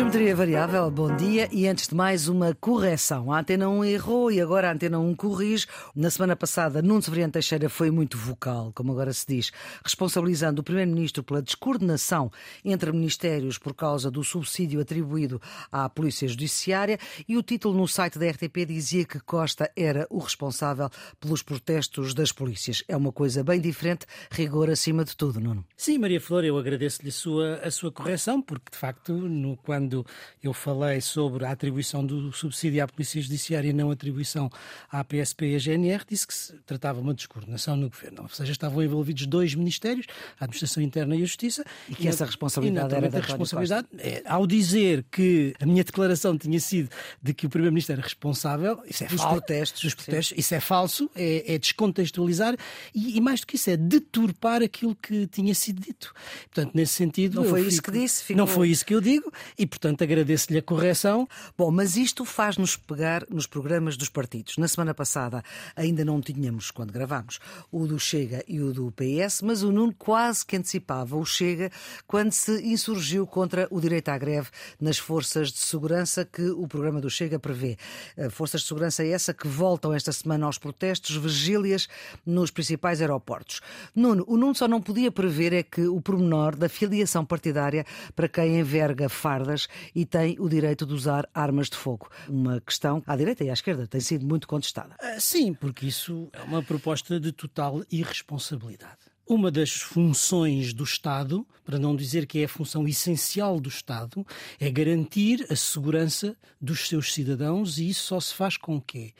Geometria Variável, bom dia. E antes de mais, uma correção. A Antena 1 errou e agora a Antena 1 corrige. Na semana passada, Nuno Severiano Teixeira foi muito vocal, como agora se diz, responsabilizando o Primeiro-Ministro pela descoordenação entre ministérios por causa do subsídio atribuído à Polícia Judiciária. E o título no site da RTP dizia que Costa era o responsável pelos protestos das polícias. É uma coisa bem diferente, rigor acima de tudo, Nuno. Sim, Maria Flor, eu agradeço-lhe a sua, a sua correção, porque de facto, no, quando quando eu falei sobre a atribuição do subsídio à Polícia Judiciária e não atribuição à PSP e à GNR, disse que se tratava de uma descoordenação no governo. Ou seja, estavam envolvidos dois ministérios, a Administração Interna e a Justiça. E que e, essa responsabilidade era da responsabilidade, é, Ao dizer que a minha declaração tinha sido de que o Primeiro-Ministro era responsável, isso é falso. Protestos, dos protestos, isso é falso, é, é descontextualizar e, e, mais do que isso, é deturpar aquilo que tinha sido dito. Portanto, nesse sentido. Não foi fico... isso que disse? Ficou... Não foi isso que eu digo e, portanto, agradeço-lhe a correção. Bom, mas isto faz-nos pegar nos programas dos partidos. Na semana passada ainda não tínhamos, quando gravámos, o do Chega e o do PS, mas o Nuno quase que antecipava o Chega quando se insurgiu contra o direito à greve nas forças de segurança que o programa do Chega prevê. Eh, forças de segurança essa que voltam esta semana aos protestos, vigílias nos principais aeroportos. Nuno, o Nuno só não podia prever é que o pormenor da filiação partidária para quem enverga fardas e tem o direito de usar armas de fogo. Uma questão à direita e à esquerda tem sido muito contestada. Ah, sim, porque isso é uma proposta de total irresponsabilidade. Uma das funções do Estado, para não dizer que é a função essencial do Estado, é garantir a segurança dos seus cidadãos e isso só se faz com quê?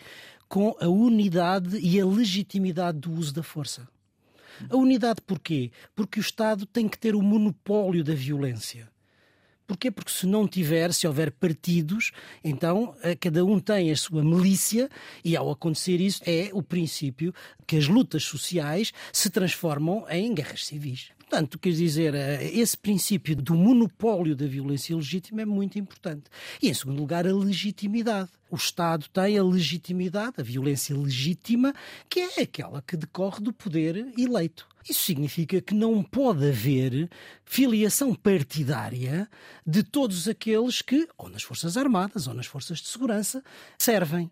Com a unidade e a legitimidade do uso da força. A unidade porquê? Porque o Estado tem que ter o monopólio da violência. Porquê? Porque se não tiver, se houver partidos, então eh, cada um tem a sua milícia e ao acontecer isso é o princípio que as lutas sociais se transformam em guerras civis. Portanto, quer dizer, eh, esse princípio do monopólio da violência legítima é muito importante. E, em segundo lugar, a legitimidade. O Estado tem a legitimidade, a violência legítima, que é aquela que decorre do poder eleito. Isso significa que não pode haver filiação partidária de todos aqueles que, ou nas Forças Armadas ou nas Forças de Segurança, servem.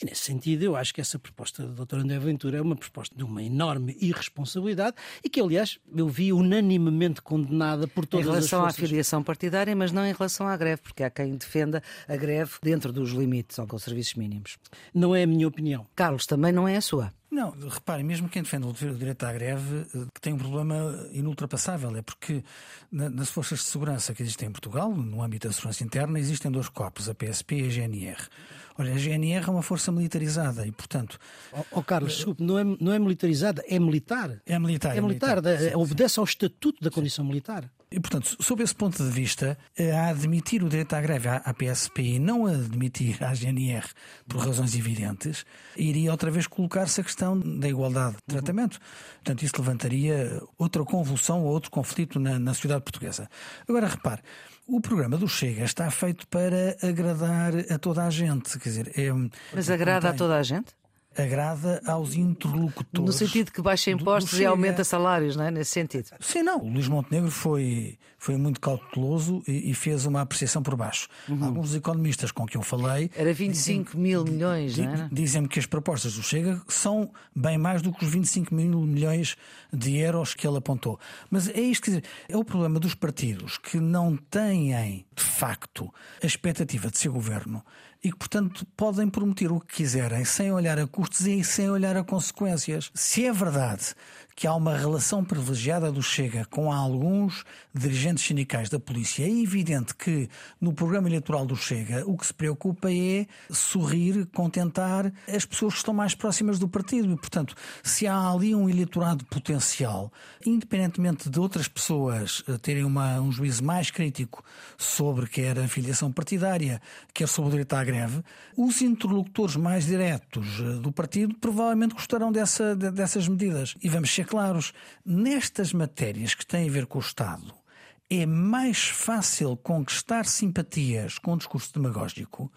E nesse sentido, eu acho que essa proposta do Dr. André Ventura é uma proposta de uma enorme irresponsabilidade e que, aliás, eu vi unanimemente condenada por todas as forças. Em relação à filiação partidária, mas não em relação à greve, porque há quem defenda a greve dentro dos limites ou com os serviços mínimos. Não é a minha opinião. Carlos, também não é a sua. Não, repare, mesmo quem defende o direito à greve eh, que tem um problema inultrapassável, é porque nas forças de segurança que existem em Portugal, no âmbito da segurança interna, existem dois corpos, a PSP e a GNR. Olha, a GNR é uma força militarizada e, portanto. Oh, oh Carlos, desculpe, não é, não é militarizada, é militar. É militar. É militar, é militar. obedece ao estatuto da condição militar. E, portanto, sob esse ponto de vista, eh, a admitir o direito à greve à PSP e não a admitir à GNR por razões evidentes, iria outra vez colocar-se a questão da igualdade de tratamento. Portanto, isso levantaria outra convulsão ou outro conflito na, na sociedade portuguesa. Agora, repare, o programa do Chega está feito para agradar a toda a gente. Quer dizer, é, Mas agrada a toda a gente? Agrada aos interlocutores. No sentido que baixa impostos e aumenta salários, não é? Nesse sentido. Sim, não. O Luís Montenegro foi, foi muito cauteloso e, e fez uma apreciação por baixo. Uhum. Alguns economistas com quem eu falei. Era 25 dizem, mil milhões, di, não é? Dizem-me que as propostas do Chega são bem mais do que os 25 mil milhões de euros que ele apontou. Mas é isto que é o problema dos partidos que não têm, de facto, a expectativa de ser governo e que, portanto, podem prometer o que quiserem sem olhar a custos e sem olhar a consequências. Se é verdade que há uma relação privilegiada do Chega com alguns dirigentes sindicais da polícia. É evidente que no programa eleitoral do Chega o que se preocupa é sorrir, contentar as pessoas que estão mais próximas do partido. E, portanto, se há ali um eleitorado potencial, independentemente de outras pessoas eh, terem uma, um juízo mais crítico sobre quer a filiação partidária, quer sobre o direito à greve, os interlocutores mais diretos eh, do partido provavelmente gostarão dessa, dessas medidas. E vamos ser claros, nestas matérias que têm a ver com o Estado, é mais fácil conquistar simpatias com o discurso demagógico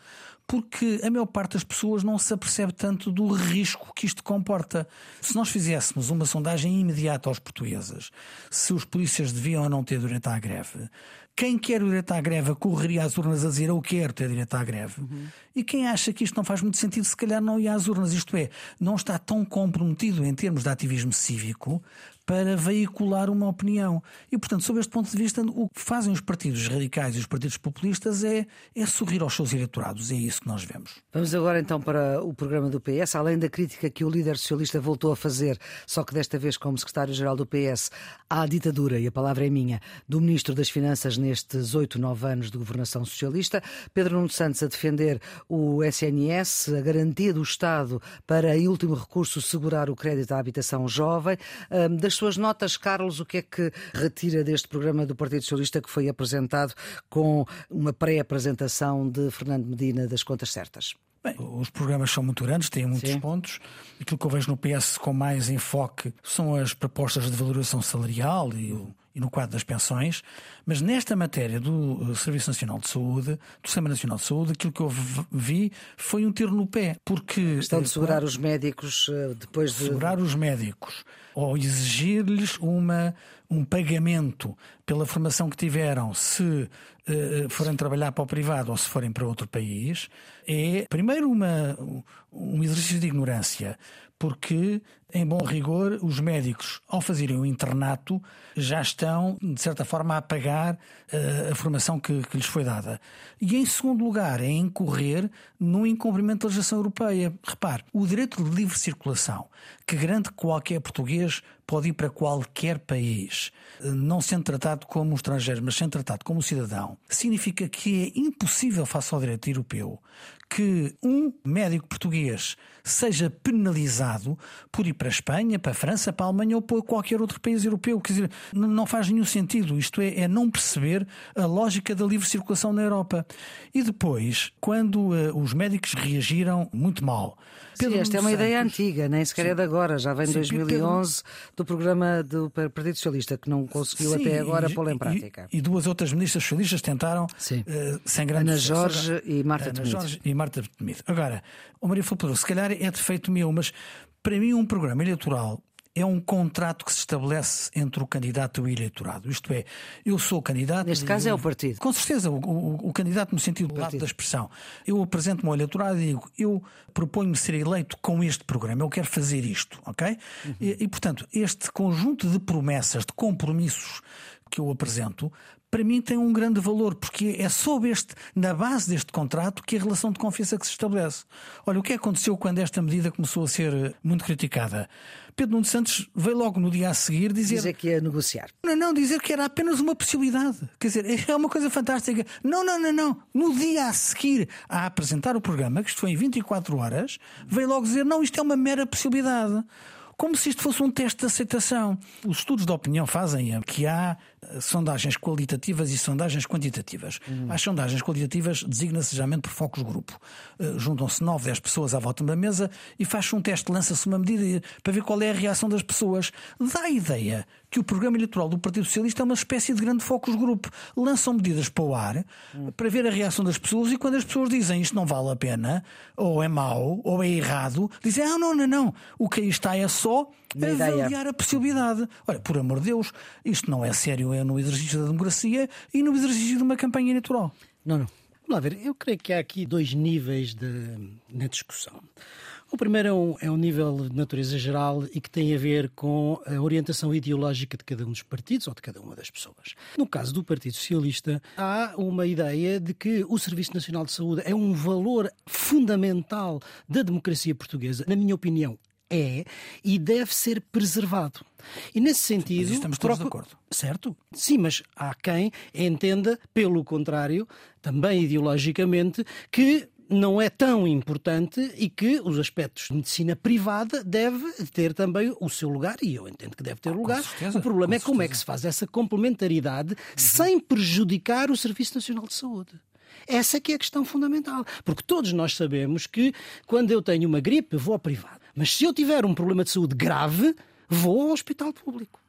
porque a maior parte das pessoas não se apercebe tanto do risco que isto comporta. Se nós fizéssemos uma sondagem imediata aos portugueses se os polícias deviam ou não ter direito à greve, quem quer o direito à greve correria às urnas a dizer eu quero ter direito à greve. Uhum. E quem acha que isto não faz muito sentido, se calhar não ia às urnas. Isto é, não está tão comprometido em termos de ativismo cívico para veicular uma opinião. E, portanto, sob este ponto de vista, o que fazem os partidos radicais e os partidos populistas é, é sorrir aos seus eleitorados. É isso que nós vemos. Vamos agora então para o programa do PS. Além da crítica que o líder socialista voltou a fazer, só que desta vez como secretário-geral do PS, à ditadura, e a palavra é minha, do Ministro das Finanças nestes oito, nove anos de governação socialista, Pedro Nuno Santos a defender o SNS, a garantia do Estado para, em último recurso, segurar o crédito à habitação jovem. Das suas notas, Carlos, o que é que retira deste programa do Partido Socialista que foi apresentado com uma pré-apresentação de Fernando Medina das contas certas? Bem, os programas são muito grandes, têm muitos Sim. pontos. Aquilo que eu vejo no PS com mais enfoque são as propostas de valorização salarial e o e no quadro das pensões, mas nesta matéria do eh, Serviço Nacional de Saúde, do Sistema Nacional de Saúde, aquilo que eu vi foi um tiro no pé, porque estão de segurar os médicos eh, depois de segurar os médicos ou exigir-lhes uma um pagamento pela formação que tiveram se forem trabalhar para o privado ou se forem para outro país é primeiro uma um exercício de ignorância porque, em bom rigor, os médicos, ao fazerem o internato, já estão, de certa forma, a pagar uh, a formação que, que, lhes foi dada. E, em segundo lugar, é incorrer no incumprimento da legislação europeia. Repare, o direito de livre circulação, que garante que qualquer português pode ir para qualquer país, eh, não sendo tratado como estrangeiro, mas sendo tratado como cidadão, significa que é impossível, face ao direito europeu, que um médico português seja penalizado por ir para a Espanha, para a França, para a Alemanha ou para qualquer outro país europeu. Quer dizer, não faz nenhum sentido. Isto é, é não perceber a lógica da livre circulação na Europa. E depois, quando uh, os médicos reagiram muito mal. Pedro Sim, esta é uma Santos, ideia antiga, nem sequer é de agora, já vem de 2011 Pedro... do programa do Partido Socialista, que não conseguiu Sim, até agora pô-lo em prática. E, e, duas outras ministras socialistas tentaram, uh, sem grande Ana Jorge e Marta Ana Jorge e Marta Temido. Agora, o Maria Fulpedor, se calhar é defeito meu, mas para mim um programa eleitoral é um contrato que se estabelece entre o candidato e o eleitorado. Isto é, eu sou candidato. Neste caso eu, é o partido. Com certeza, o, o, o candidato no sentido lato da expressão. Eu apresento-me ao eleitorado e digo, eu proponho-me ser eleito com este programa, eu quero fazer isto, ok? Uhum. E, e, portanto, este conjunto de promessas, de compromissos que eu apresento, para mim tem um grande valor, porque é sob este, na base deste contrato, que a relação de confiança que se estabelece. Olha, o que aconteceu quando esta medida começou a ser eh, muito criticada? Pedro Nuno Santos veio logo no dia a seguir dizer. Dizer que ia negociar. Não, não, dizer que era apenas uma possibilidade. Quer dizer, é uma coisa fantástica. Não, não, não, não. No dia a seguir a apresentar o programa, que isto foi em 24 horas, veio logo dizer: não, isto é uma mera possibilidade como se isto fosse um teste de aceitação. Os estudos de opinião fazem que há sondagens qualitativas e sondagens quantitativas. Uhum. As sondagens qualitativas designa-se geralmente por focos grupo. Uh, Juntam-se 9, 10 pessoas à volta da mesa e faz-se um teste, lança-se uma medida para ver qual é a reação das pessoas. Dá a ideia que o programa eleitoral do Partido Socialista é uma espécie de grande focos grupo. Lançam medidas para o ar uhum. para ver a reação das pessoas e quando as pessoas dizem isto não vale a pena, ou é mau, ou é errado, dizem ah, não, não, não. O que aí está é só avaliar a possibilidade. Olha, por amor de Deus, isto não é sério é no exercício da democracia e no exercício de uma campanha eleitoral. Não, não. Vamos lá ver. Eu creio que há aqui dois níveis de, na discussão. O primeiro é um, é um, nível de natureza geral e que tem a ver com a orientação ideológica de cada um dos partidos ou de cada uma das pessoas. No caso do Partido Socialista, há uma ideia de que o Serviço Nacional de Saúde é um valor fundamental da democracia portuguesa. Na minha opinião, é e deve ser preservado. E nesse sentido. Mas estamos todos de acordo. Certo? Sim, mas há quem entenda, pelo contrário, também ideologicamente, que não é tão importante e que os aspectos de medicina privada deve ter também o seu lugar, e eu entendo que deve ter lugar. Certeza, o problema é como é que se faz essa complementaridade uhum. sem prejudicar o Serviço Nacional de Saúde. Essa é que é a questão fundamental. Porque todos nós sabemos que quando eu tenho uma gripe, vou ao privado. Mas se eu tiver um problema de saúde grave, vou ao hospital público.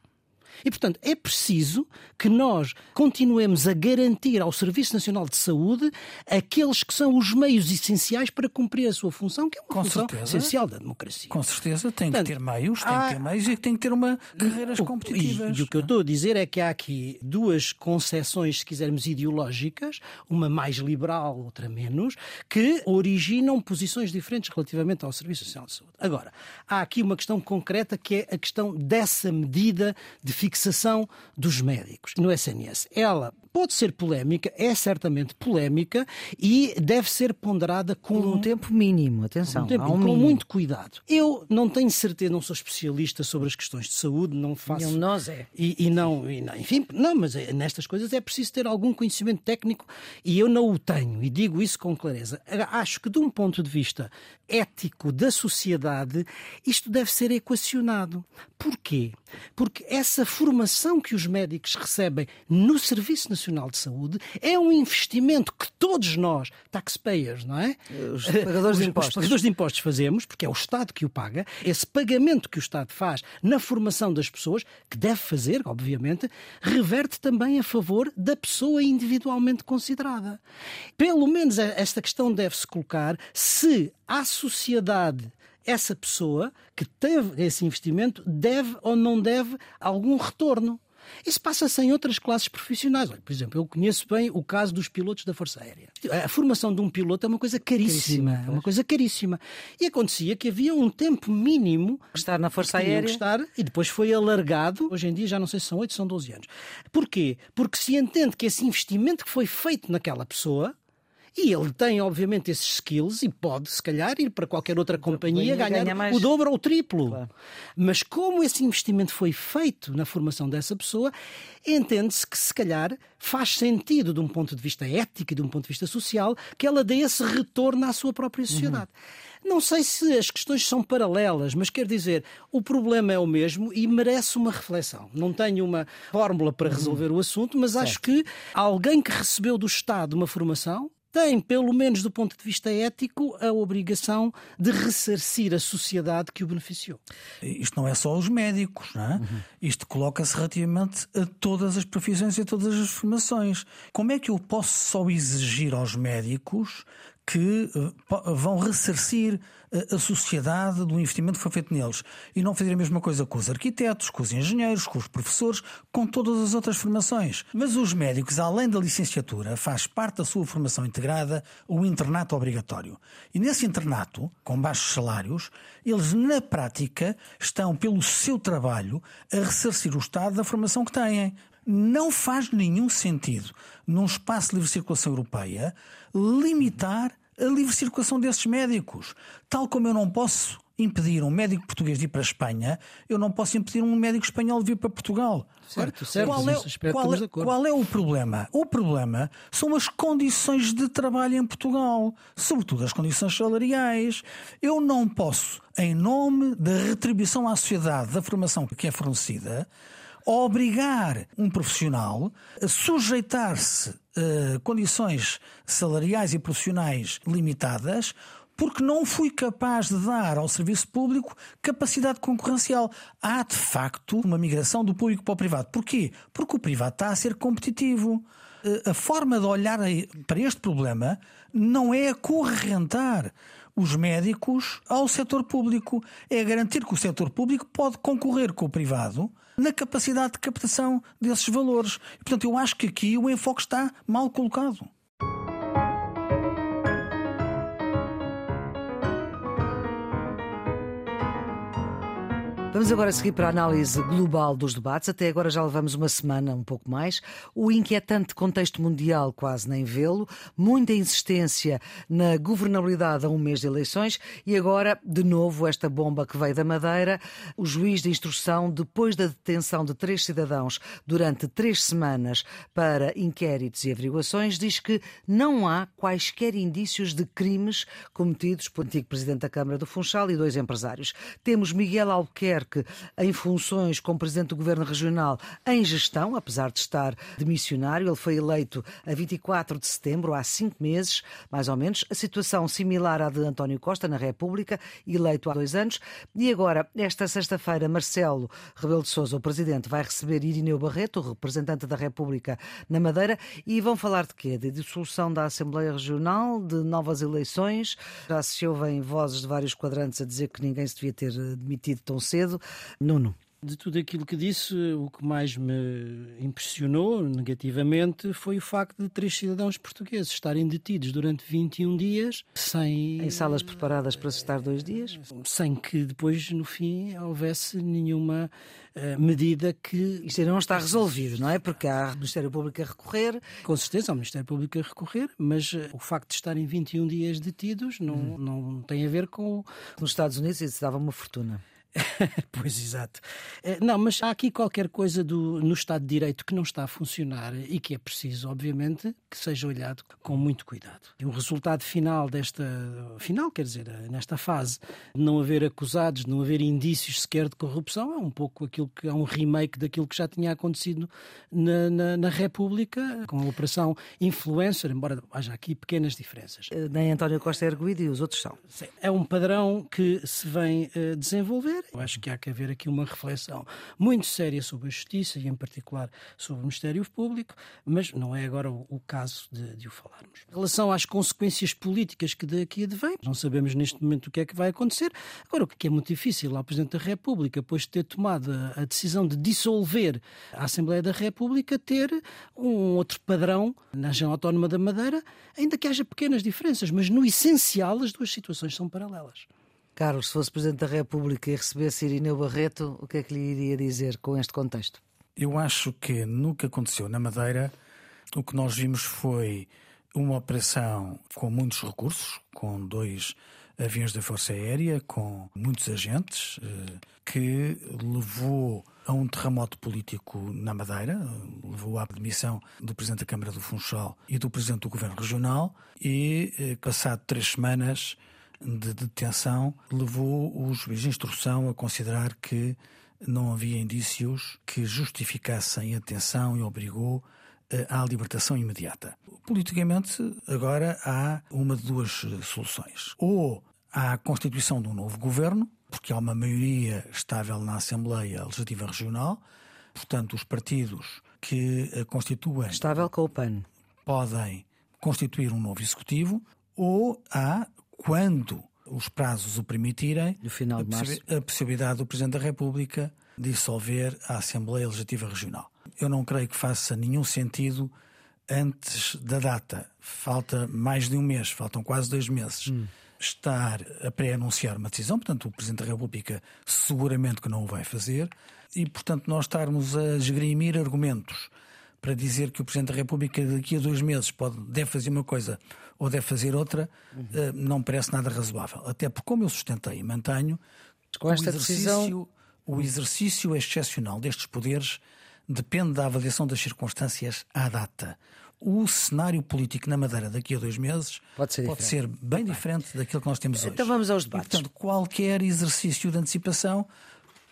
E, portanto, é preciso que nós continuemos a garantir ao Serviço Nacional de Saúde aqueles que são os meios essenciais para cumprir a sua função, que é uma Com função certeza. essencial da democracia. Com certeza, tem Portanto, que ter meios, tem há- que ter meios e tem que ter uma carreiras O- competitivas. E, e o que eu estou a dizer é que há aqui duas concepções, se quisermos, ideológicas, uma mais liberal, outra menos, que originam posições diferentes relativamente ao Serviço Nacional de Saúde. Agora, há aqui uma questão concreta que é a questão dessa medida de fixação dos médicos no SNS. Ela pode ser polémica, é certamente polémica e deve ser ponderada com Um tempo mínimo, atenção. um tempo, um com mínimo. muito cuidado. Eu não tenho certeza, não sou especialista sobre as questões de saúde, não faço. De nós é. E, e não, e não- enfim, não, mas é- nestas coisas é preciso ter algum conhecimento técnico e eu não o tenho, e digo isso com clareza. Acho que, de um ponto de vista ético da sociedade, isto deve ser equacionado. Porquê? Porque essa formação que os médicos recebem no Serviço Nacional de Saúde é um investimento que todos nós, taxpayers, não é? Os pagadores de Os- impostos. Os pagadores de impostos fazemos, porque é o Estado que o paga, esse pagamento que o Estado faz na formação das pessoas, que deve fazer, obviamente, reverte também a favor da pessoa individualmente considerada. Pelo menos a- esta questão deve-se colocar se à sociedade essa pessoa que teve esse investimento deve ou não deve algum retorno. Isso passa-se em outras classes profissionais. Olha, por exemplo, eu conheço bem o caso dos pilotos da Força Aérea. A formação de um piloto é uma coisa caríssima. Caríssima, é uma coisa caríssima. E acontecia que havia um tempo mínimo Estar na Força Aérea. estar e depois foi alargado. Hoje em dia já não sei se são 8, são 12 anos. Porquê? Porque se entende que esse investimento que foi feito naquela pessoa e ele tem, obviamente, esses skills e pode, se calhar, ir para qualquer outra companhia, ganhar ganha mais. o dobro ou o triplo. Claro. Mas como esse investimento foi feito na formação dessa pessoa, entende-se que, se calhar, faz sentido, de um ponto de vista ético e de um ponto de vista social, que ela dê esse retorno à sua própria sociedade. Não sei se as questões são paralelas, mas quer dizer, o problema é o mesmo e merece uma reflexão. Não tenho uma fórmula para resolver o assunto, mas acho que alguém que recebeu do Estado uma formação tem, pelo menos do ponto de vista ético, a obrigação de ressarcir a sociedade que o beneficiou. Isto não é só os médicos, não é? Isto coloca-se relativamente a todas as profissões e a todas as formações. Como é que eu posso só exigir aos médicos que eh, vão ressarcir a sociedade do investimento que foi feito neles e não fazer a mesma coisa com os arquitetos, com os engenheiros, com os professores, com todas as outras formações. Mas os médicos, além da licenciatura, faz parte da sua formação integrada o internato obrigatório. E nesse internato, com baixos salários, eles na prática estão pelo seu trabalho a ressarcir o Estado da formação que têm. Não faz nenhum sentido, num espaço de livre circulação europeia, limitar a livre circulação desses médicos. Tal como eu não posso impedir um médico português de ir para a Espanha, eu não posso impedir um médico espanhol de vir para Portugal. Certo, certo, Qual é, qual, é, qual é o problema? O problema são as condições de trabalho em Portugal, sobretudo as condições salariais. Eu não posso, em nome da retribuição à sociedade da formação que é fornecida, obrigar um profissional a sujeitar-se a condições salariais e profissionais limitadas porque não fui capaz de dar ao serviço público capacidade concorrencial. Há, de facto, uma migração do público para o privado. Porquê? Porque o privado está a ser competitivo. Eh, A forma de olhar para este problema não é acorrentar os médicos ao setor público, é garantir que o setor público pode concorrer com o privado na capacidade de captação desses valores. Portanto, eu acho que aqui o enfoque está mal colocado. Vamos agora seguir para a análise global dos debates. Até agora já levamos uma semana, um pouco mais. O inquietante contexto mundial, quase nem vê-lo. Muita insistência na governabilidade a um mês de eleições. E agora, de novo, esta bomba que veio da Madeira. O juiz de instrução, depois da detenção de três cidadãos durante três semanas para inquéritos e averiguações, diz que não há quaisquer indícios de crimes cometidos por antigo presidente da Câmara do Funchal e dois empresários. Temos Miguel Albuquerque Buquerque em funções como Presidente do Governo Regional em gestão, apesar de estar de missionário. Ele foi eleito a 24 de setembro, há cinco meses, mais ou menos. A situação similar à de António Costa na República, eleito há dois anos. E agora, esta sexta-feira, Marcelo Rebelo de Sousa, o Presidente, vai receber Irineu Barreto, o representante da República na Madeira, e vão falar de quê? De dissolução da Assembleia Regional, de novas eleições. Já se ouvem vozes de vários quadrantes a dizer que ninguém se devia ter demitido tão cedo. Nuno. De tudo aquilo que disse, o que mais me impressionou negativamente foi o facto de três cidadãos portugueses estarem detidos durante 21 dias sem. Em salas preparadas para se estar dois dias? Sem que depois, no fim, houvesse nenhuma uh, medida que. Isto não está resolvido, não é? Porque há o Ministério Público a recorrer. Com certeza, há o Ministério Público a recorrer, mas uh, o facto de estarem 21 dias detidos não, hum. não tem a ver com. Nos Estados Unidos isso dava uma fortuna. pois exato. Eh, não, mas há aqui qualquer coisa do, no Estado de Direito que não está a funcionar e que é preciso, obviamente, que seja olhado com muito cuidado. E o resultado final desta. final, quer dizer, nesta fase, de não haver acusados, de não haver indícios sequer de corrupção, é um pouco aquilo que é um remake daquilo que já tinha acontecido na, na, na República, com a Operação Influencer, embora haja aqui pequenas diferenças. Eh, nem António Costa é erguido e os outros são. É um padrão que se vem desenvolver eu acho que há que haver aqui uma reflexão muito séria sobre a justiça e, em particular, sobre o Ministério Público, mas não é agora o, caso de, de, o falarmos. Em relação às consequências políticas que daqui advêm, não sabemos neste momento o que é que vai acontecer. Agora, o que é muito difícil ao Presidente da República, depois de ter tomado a, a decisão de dissolver a Assembleia da República, ter um outro padrão na região autónoma da Madeira, ainda que haja pequenas diferenças, mas no essencial as duas situações são paralelas. Carlos, se fosse Presidente da República e recebesse Irineu Barreto, o que é que lhe iria dizer com este contexto? Eu acho que no que aconteceu na Madeira, o que nós vimos foi uma operação com muitos recursos, com dois aviões da Força Aérea, com muitos agentes, eh, que levou a um terremoto político na Madeira, levou à demissão do Presidente da Câmara do Funchal e do Presidente do Governo Regional, e eh, passado três semanas de detenção levou o juiz de instrução a considerar que não havia indícios que justificassem a detenção e obrigou eh, à libertação imediata. Politicamente, agora há uma de duas eh, soluções. Ou há a constituição de um novo governo, porque há uma maioria estável na Assembleia Legislativa Regional, portanto, os partidos que a constituem. Estável com o PAN. Podem constituir um novo executivo, ou há quando os prazos o permitirem, de março. a possibilidade do Presidente da República dissolver a Assembleia Legislativa Regional. Eu não creio que faça nenhum sentido antes da data. Falta mais de um mês, faltam quase dois meses. Hum. Estar a pré-anunciar uma decisão, portanto, o Presidente da República seguramente que não o vai fazer, e, portanto, nós estarmos a esgrimir argumentos para dizer que o Presidente da República daqui a dois meses pode, deve fazer uma coisa ou deve fazer outra, uhum. não me parece nada razoável. Até porque, como eu sustentei e mantenho, com esta o decisão... o exercício excepcional destes poderes depende da avaliação das circunstâncias à data. O cenário político na Madeira daqui a dois meses pode ser, pode ser bem diferente daquilo que nós temos hoje. Então vamos aos debates. E, portanto, qualquer exercício de antecipação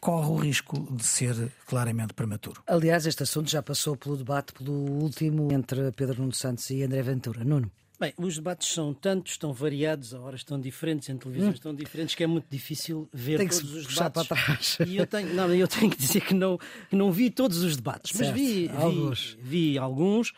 corre o risco de ser claramente prematuro. Aliás, este assunto já passou pelo debate, pelo último, entre Pedro Nuno Santos e André Ventura. Nuno. Bem, os debates são tantos, estão variados, a horas estão diferentes, em televisões estão diferentes, que é muito difícil ver Tem todos os debates. Para trás. E eu tenho, não, eu tenho que dizer que não, que não vi todos os debates, certo. mas vi, vi alguns. vi alguns.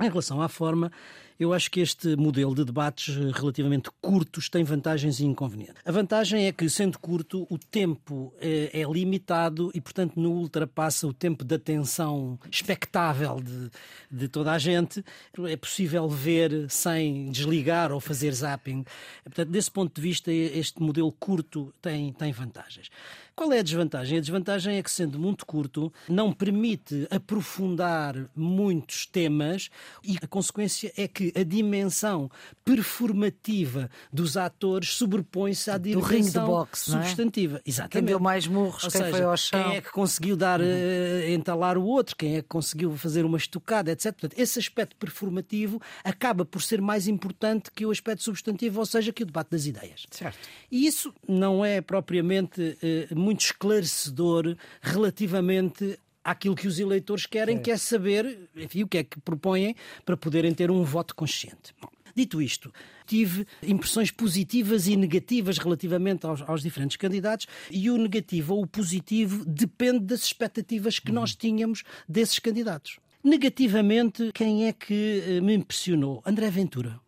Em relação à forma, eu acho que este modelo de debates relativamente curtos tem vantagens e inconvenientes. A vantagem é que, sendo curto, o tempo é, é limitado e, portanto, não ultrapassa o tempo de atenção expectável de, de toda a gente. É possível ver sem desligar ou fazer zapping. Portanto, desse ponto de vista, este modelo curto tem, tem vantagens. Qual é a desvantagem? A desvantagem é que, sendo muito curto, não permite aprofundar muitos temas e a consequência é que a dimensão performativa dos atores sobrepõe-se à dimensão boxe, é? substantiva. Exatamente. Quem deu mais murros, Ou quem seja, foi ao chão. Quem é que conseguiu dar, eh, entalar o outro, quem é que conseguiu fazer uma estocada, etc. Portanto, esse aspecto performativo acaba por ser mais importante que o aspecto substantivo, ou seja, que o debate das ideias. Certo. E isso não é propriamente eh, muito esclarecedor relativamente àquilo que os eleitores querem, que é saber enfim, o que é que propõem para poderem ter um voto consciente. Bom, Dito isto, tive impressões positivas e negativas relativamente aos, aos, diferentes candidatos e o negativo ou o positivo depende das expectativas que nós tínhamos desses candidatos. Negativamente, quem é que eh, me impressionou? André Ventura.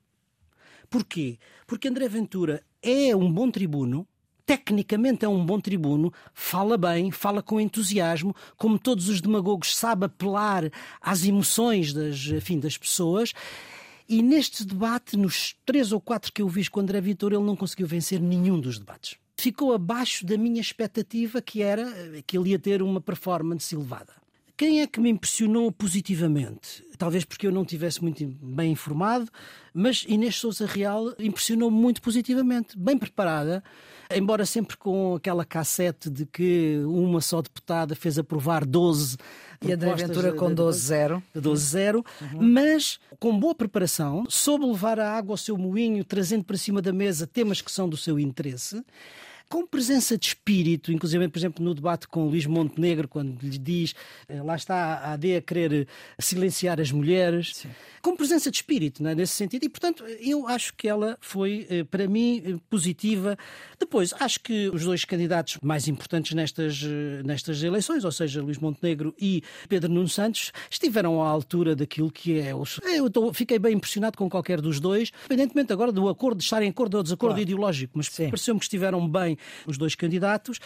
Porquê? Porque André Ventura é um bom tribuno, tecnicamente é um bom tribuno, fala bem, fala com entusiasmo, como todos os demagogos, sabe apelar às emoções das, enfim, das pessoas. E neste debate, nos três ou quatro que eu vi com André Vitor, ele não conseguiu vencer nenhum dos debates. Ficou abaixo da minha expectativa, que era que ele ia ter uma performance elevada. Quem é que me impressionou positivamente? Talvez porque eu não tivesse muito bem informado, mas Inês Souza Real impressionou-me muito positivamente, bem preparada, embora sempre com aquela cassete de que uma só deputada fez aprovar 12 e a Ventura com 12-0. 12-0, uhum. mas com boa preparação, soube levar a água ao seu moinho, trazendo para cima da mesa temas que são do seu interesse com presença de espírito, inclusive, por exemplo, no debate com Luís Montenegro, quando lhe diz eh, lá está a AD a querer silenciar as mulheres, Sim. com presença de espírito, é? nesse sentido. E, portanto, eu acho que ela foi, eh, para mim, eh, positiva. Depois, acho que os dois candidatos mais importantes nestas, nestas eleições, ou seja, Luís Montenegro e Pedro Nuno Santos, estiveram à altura daquilo que é. Os... Eu fiquei bem impressionado com qualquer dos dois, independentemente agora do acordo, de estarem em acordo ou desacordo claro. ideológico, mas pareceu-me que estiveram bem os dois candidatos.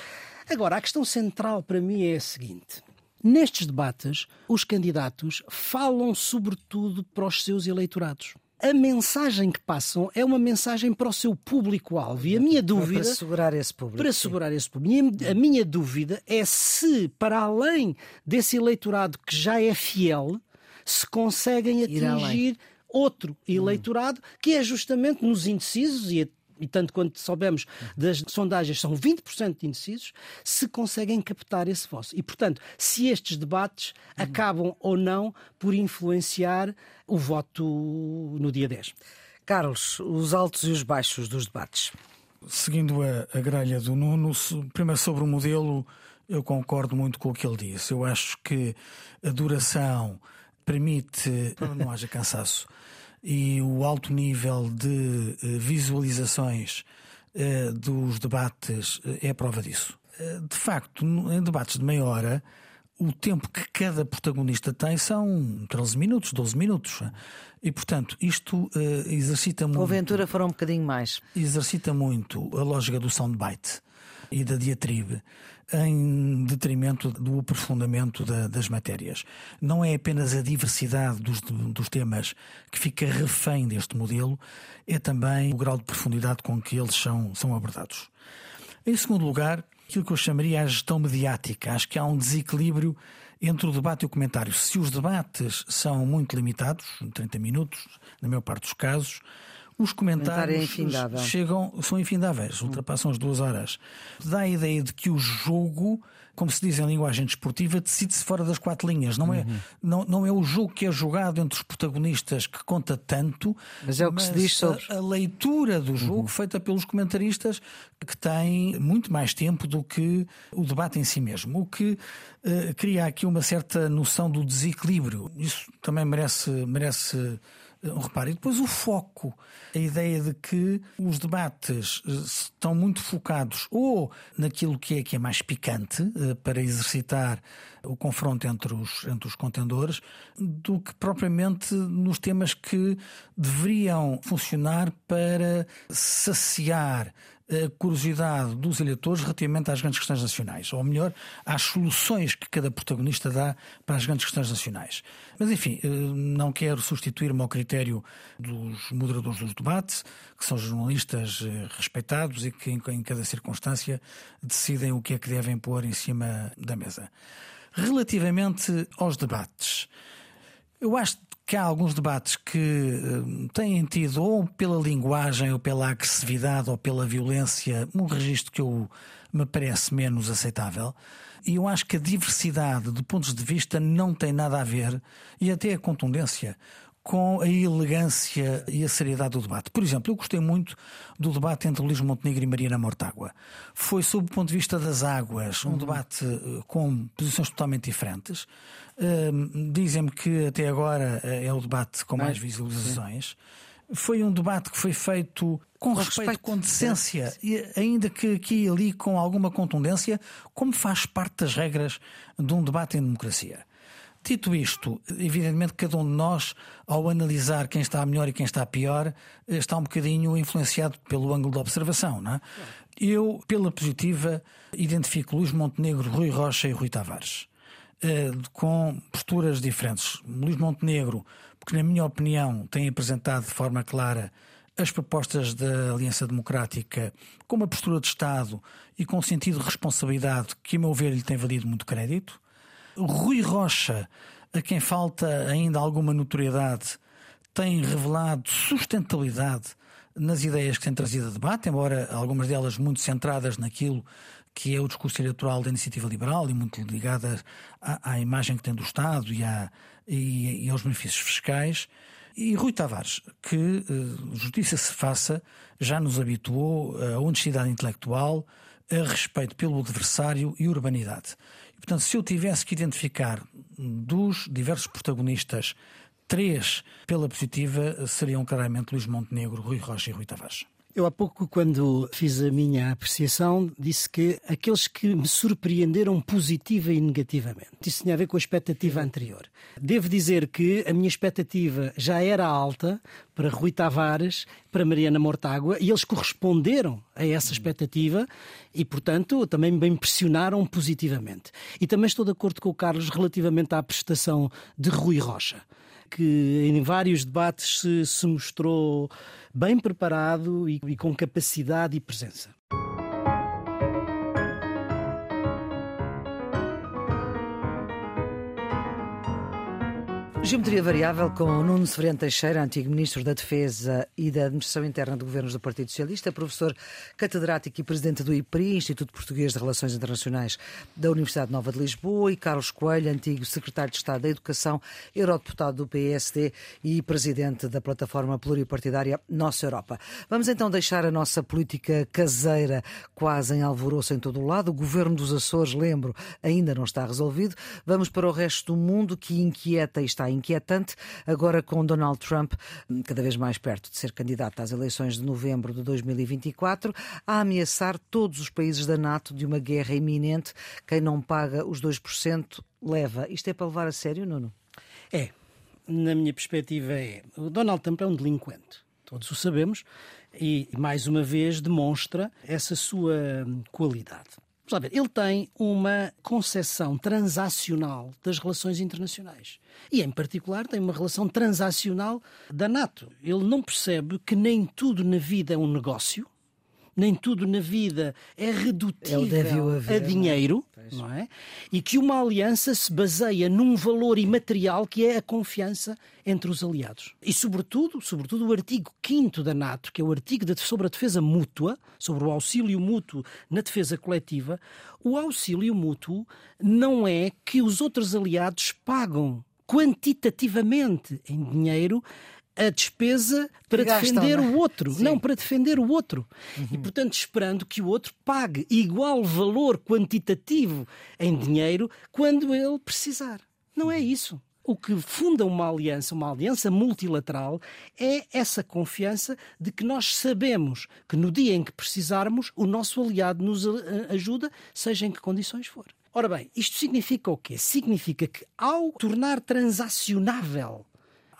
Agora, a questão central para mim é a seguinte. Nestes debates, os candidatos falam sobretudo para os seus eleitorados a mensagem que passam é uma mensagem para o seu público-alvo. E a minha dúvida. Para segurar esse público. Para segurar esse público. A minha dúvida é se, para além desse eleitorado que já é fiel, se conseguem atingir outro eleitorado que é justamente nos indecisos e e tanto quanto soubemos das sondagens, são 20% de indecisos, se conseguem captar esse voto. E, portanto, se estes debates acabam ou não por influenciar o voto no dia 10. Carlos, os altos e os baixos dos debates. Seguindo a, a grelha do Nuno, primeiro sobre o modelo, eu concordo muito com o que ele disse. Eu acho que a duração permite, para não haja cansaço, e o alto nível de eh, visualizações eh, dos debates eh, é prova disso. De facto, em debates de meia hora, o tempo que cada protagonista tem são 13 minutos, 12 minutos. E, portanto, isto exercita muito. Ventura foram um bocadinho mais. Exercita muito a lógica do soundbite e da diatribe em detrimento do aprofundamento da, das matérias. Não é apenas a diversidade dos, dos temas que fica refém deste modelo, é também o grau de profundidade com que eles são, são abordados. Em segundo lugar, aquilo que eu chamaria a gestão mediática. Acho que há um desequilíbrio entre o debate e o comentário. Se os debates são muito limitados, 30 minutos, na maior parte dos casos, os comentários é chegam, são infindáveis, ultrapassam as duas horas. Dá a ideia de que o jogo, como se diz em linguagem desportiva, decide-se fora das quatro linhas. Não, é, uhum. não, não é o jogo que é jogado entre os protagonistas que conta tanto, mas é o que se diz sobre a, a leitura do jogo uhum. feita pelos comentaristas que têm muito mais tempo do que o debate em si mesmo. O que uh, cria aqui uma certa noção do desequilíbrio. Isso também merece. merece E depois o foco, a ideia de que os debates eh, estão muito focados ou naquilo que é, que é mais picante eh, para exercitar o confronto entre os, entre os contendores, do que propriamente nos temas que deveriam funcionar para saciar a curiosidade dos eleitores relativamente às grandes questões nacionais, ou melhor, às soluções que cada protagonista dá para as grandes questões nacionais. Mas enfim, eh, não quero substituir-me ao critério dos moderadores dos debates, que são jornalistas eh, respeitados e que em cada circunstância decidem o que é que devem pôr em cima da mesa. Relativamente aos debates, Eu acho que há alguns debates que uh, têm tido, ou pela linguagem, ou pela agressividade, ou pela violência, um registro que eu, me parece menos aceitável. E eu acho que a diversidade de pontos de vista não tem nada a ver, e até a contundência, com a elegância e a seriedade do debate. Por exemplo, eu gostei muito do debate entre Luís Montenegro e Mariana Mortágua. Foi sob o ponto de vista das águas, um uhum. debate eh, com posições totalmente diferentes. Dizem-me que até agora eh, é o debate com mais visualizações. Sim. Foi um debate que foi feito com, com respeito, respeito, com decência, e ainda que aqui e ali com alguma contundência, como faz parte das regras de um debate em democracia. Dito isto, evidentemente cada um de nós, ao analisar quem está melhor e quem está pior, está um bocadinho influenciado pelo ângulo de observação. Não é? Eu, pela positiva, identifico Luís Montenegro, Rui Rocha e Rui Tavares. Eh, com posturas diferentes. Luís Montenegro, porque, na minha opinião, tem apresentado de forma clara as propostas da Aliança Democrática com uma postura de Estado e com um sentido de responsabilidade que, a meu ver, lhe tem valido muito crédito. Rui Rocha, a quem falta ainda alguma notoriedade, tem revelado sustentabilidade nas ideias que tem trazido a debate, embora algumas delas muito centradas naquilo que é o discurso eleitoral da iniciativa liberal e muito ligada à, à imagem que tem do Estado e, à, e, e, aos benefícios fiscais. E Rui Tavares, que uh, justiça se faça, já nos habituou a honestidade intelectual, a respeito pelo adversário e urbanidade. Portanto, se eu tivesse que identificar dos diversos protagonistas, três pela positiva seriam claramente Luís Montenegro, Rui Rocha e Rui Tavares. Eu há pouco, quando fiz a minha apreciação, disse que aqueles que me surpreenderam positiva e negativamente. Isso tinha a ver com a expectativa anterior. Devo dizer que a minha expectativa já era alta para Rui Tavares, para Mariana Mortágua, e eles corresponderam a essa expectativa e, portanto, também me impressionaram positivamente. E também estou de acordo com o Carlos relativamente à prestação de Rui Rocha que em vários debates se, se mostrou bem preparado e, e com capacidade e presença. Geometria Variável com Nuno Severino Teixeira, antigo Ministro da Defesa e da Administração Interna do Governos do Partido Socialista, professor catedrático e presidente do IPRI, Instituto Português de Relações Internacionais da Universidade Nova de Lisboa, e Carlos Coelho, antigo Secretário de Estado da Educação, eurodeputado do PSD e presidente da plataforma pluripartidária Nossa Europa. Vamos então deixar a nossa política caseira quase em alvoroço em todo o lado. O governo dos Açores, lembro, ainda não está resolvido. Vamos para o resto do mundo que inquieta e está inquietante, agora com Donald Trump hum, cada vez mais perto de ser candidato às eleições de novembro de 2024, a ameaçar todos os países da NATO de uma guerra iminente. Quem não paga os 2% leva. Isto é para levar a sério, Nuno? É. Na minha perspectiva, é. O Donald Trump é um delinquente. Todos o sabemos. E, mais uma vez, demonstra essa sua qualidade. Vamos lá ver, ele tem uma concepção transacional das relações internacionais. E, em particular, tem uma relação transacional da NATO. Ele não percebe que nem tudo na vida é um negócio, nem tudo na vida é redutível haver, a dinheiro, não é? não é? E que uma aliança se baseia num valor imaterial que é a confiança entre os aliados. E, sobretudo, sobretudo o artigo 5 da NATO, que é o artigo sobre a defesa mútua, sobre o auxílio mútuo na defesa coletiva, o auxílio mútuo não é que os outros aliados pagam quantitativamente em dinheiro a despesa para gastam, defender não? É? o outro. Sim. Não, para defender o outro. Uhum. E, portanto, esperando que o outro pague igual valor quantitativo em dinheiro quando ele precisar. Não é isso. O que funda uma aliança, uma aliança multilateral, é essa confiança de que nós sabemos que no dia em que precisarmos, o nosso aliado nos ajuda, seja em que condições for. Ora bem, isto significa o quê? Significa que ao tornar transacionável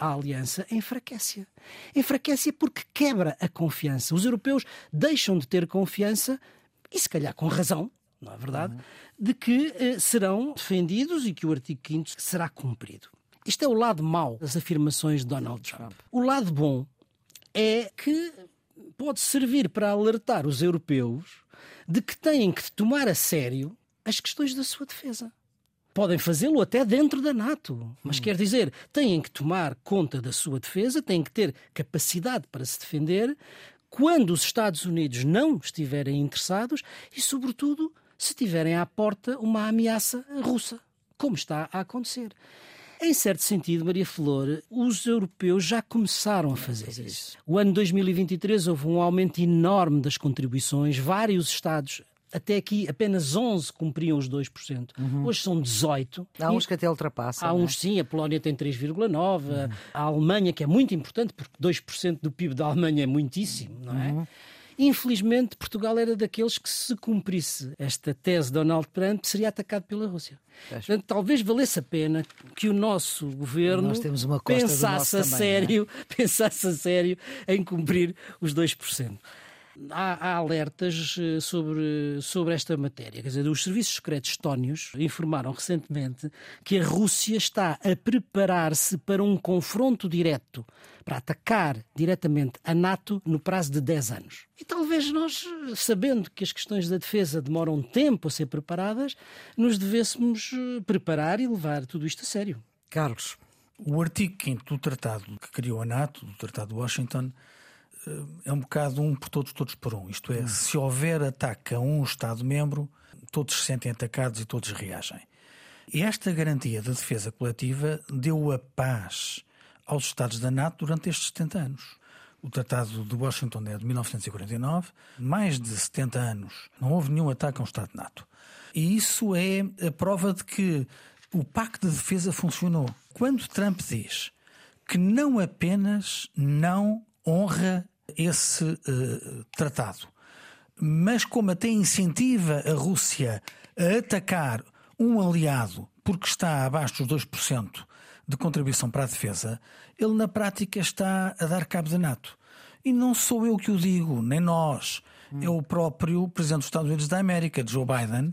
a aliança enfraquece. Enfraquece porque quebra a confiança. Os europeus deixam de ter confiança, e se calhar com razão, não é verdade, uhum. de que eh, serão defendidos e que o artigo 5 será cumprido. Isto é o lado mau das afirmações de Donald Trump. O lado bom é que pode servir para alertar os europeus de que têm que tomar a sério as questões da sua defesa. Podem fazê-lo até dentro da NATO, mas quer dizer, têm que tomar conta da sua defesa, têm que ter capacidade para se defender quando os Estados Unidos não estiverem interessados e, sobretudo, se tiverem à porta uma ameaça russa, como está a acontecer. Em certo sentido, Maria Flor, os europeus já começaram a fazer isso. O ano 2023 houve um aumento enorme das contribuições, vários Estados até aqui apenas 11 cumpriam os 2%. Uhum. Hoje são 18. Há uns que até ultrapassam. Há uns é? sim, a Polónia tem 3,9%, uhum. a Alemanha, que é muito importante, porque 2% do PIB da Alemanha é muitíssimo, não é? Uhum. Infelizmente, Portugal era daqueles que, se cumprisse esta tese de Donald Trump, seria atacado pela Rússia. Portanto, talvez valesse a pena que o nosso governo pensasse a, também, é? sério, é? pensasse a sério em cumprir os 2% há, há, alertas eh, sobre, sobre esta matéria. Quer dizer, os serviços secretos estónios informaram recentemente que a Rússia está a preparar-se para um confronto direto, para atacar diretamente a NATO no prazo de 10 anos. E talvez nós, sabendo que as questões da defesa demoram tempo a ser preparadas, nos devêssemos eh, preparar e levar tudo isto a sério. Carlos. O artigo 5 do tratado que criou a NATO, do Tratado de Washington, eh, é um bocado um por todos, todos por um. Isto é, hum. se houver ataque a um Estado-membro, todos se sentem atacados e todos reagem. E esta garantia da defesa coletiva deu a paz aos Estados da NATO durante estes 70 anos. O Tratado de Washington é de 1949, mais de 70 anos não houve nenhum ataque a um Estado NATO. E isso é a prova de que o Pacto de Defesa funcionou. Quando Trump diz que não apenas não honra esse uh, tratado. Mas como até incentiva a Rússia a atacar um aliado porque está abaixo dos 2% de contribuição para a defesa, ele na prática está a dar cabo da NATO. E não sou eu que o digo, nem nós. É o próprio Presidente dos Estados Unidos da América, Joe Biden,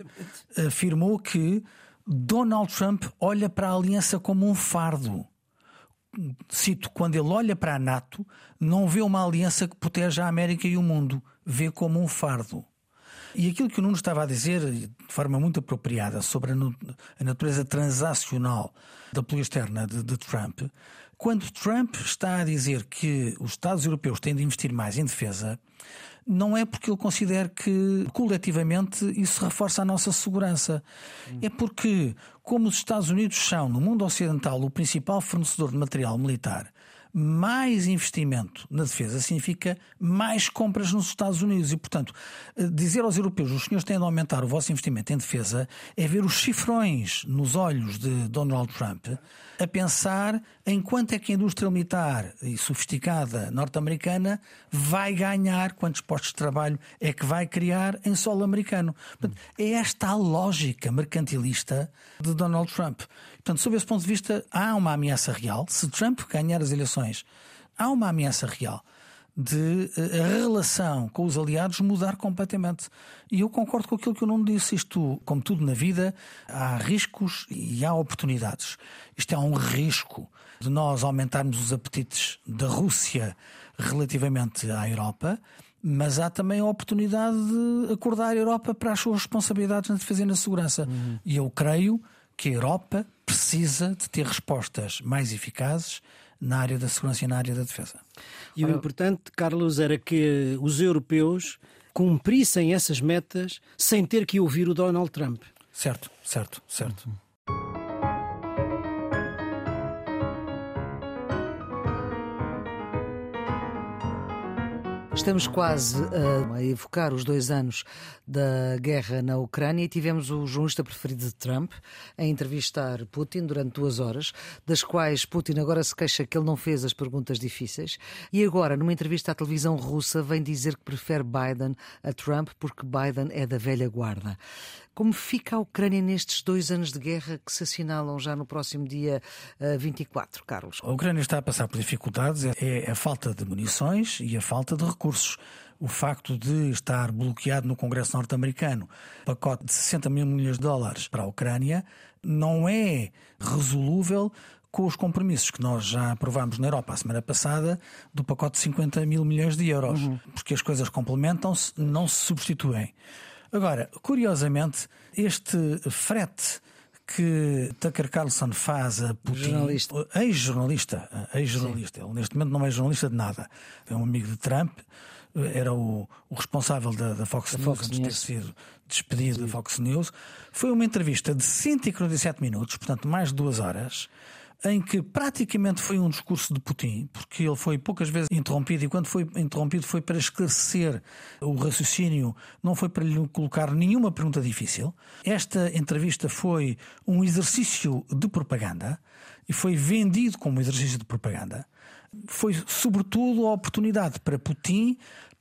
afirmou que Donald Trump olha para a aliança como um fardo cito, quando ele olha para a NATO, não vê uma aliança que protege a América e o mundo, vê como um fardo. E aquilo que o Nuno estava a dizer, de forma muito apropriada, sobre a natureza transacional da política externa de, de Trump, quando Trump está a dizer que os Estados europeus têm de investir mais em defesa, não é porque ele considera que coletivamente isso reforça a nossa segurança. É porque, como os Estados Unidos são, no mundo ocidental, o principal fornecedor de material militar, mais investimento na defesa significa mais compras nos Estados Unidos. E, portanto, eh, dizer aos europeus os senhores têm de aumentar o vosso investimento em defesa é ver os cifrões nos olhos de Donald Trump a pensar em quanto é que a indústria militar e sofisticada norte-americana vai ganhar, quantos postos de trabalho é que vai criar em solo americano. Portanto, é esta a lógica mercantilista de Donald Trump. Portanto, sob esse ponto de vista, há uma ameaça real. Se Trump ganhar as eleições, há uma ameaça real de eh, a relação com os aliados mudar completamente. E eu concordo com aquilo que eu não disse. Isto, como tudo na vida, há riscos e há oportunidades. Isto é um risco de nós aumentarmos os apetites da Rússia relativamente à Europa, mas há também a oportunidade de acordar a Europa para as suas responsabilidades na defesa e na segurança. Uhum. E eu creio que a Europa precisa de ter respostas mais eficazes na área da segurança e na área da defesa. E o importante, Carlos, era que os europeus cumprissem essas metas sem ter que ouvir o Donald Trump. Certo, certo, certo. Uhum. Estamos quase a evocar os dois anos da guerra na Ucrânia e tivemos o jornalista preferido de Trump a entrevistar Putin durante duas horas, das quais Putin agora se queixa que ele não fez as perguntas difíceis e agora, numa entrevista à televisão russa, vem dizer que prefere Biden a Trump porque Biden é da velha guarda. Como fica a Ucrânia nestes dois anos de guerra que se assinalam já no próximo dia 24, eh, Carlos? A Ucrânia está a passar por dificuldades, é a falta de munições e a falta de recursos o facto de estar bloqueado no Congresso norte-americano pacote de 60 mil milhões de dólares para a Ucrânia não é resolúvel com os compromissos que nós já aprovámos na Europa a semana passada do pacote de 50 mil milhões de euros, uhum. porque as coisas complementam-se, não se substituem. Agora, curiosamente, este frete que Tucker Carlson faz a Putin, jornalista. ex-jornalista, ex-jornalista, ele neste momento não é jornalista de nada, é um amigo de Trump, era o, o responsável da, da Fox, News Fox antes de ter News. sido despedido da Fox News. Foi uma entrevista de 147 minutos, portanto mais de duas horas, em que praticamente foi um discurso de Putin, porque ele foi poucas vezes interrompido e quando foi interrompido foi para esclarecer o raciocínio, não foi para lhe colocar nenhuma pergunta difícil. Esta entrevista foi um exercício de propaganda e foi vendido como exercício de propaganda. Foi sobretudo a oportunidade para Putin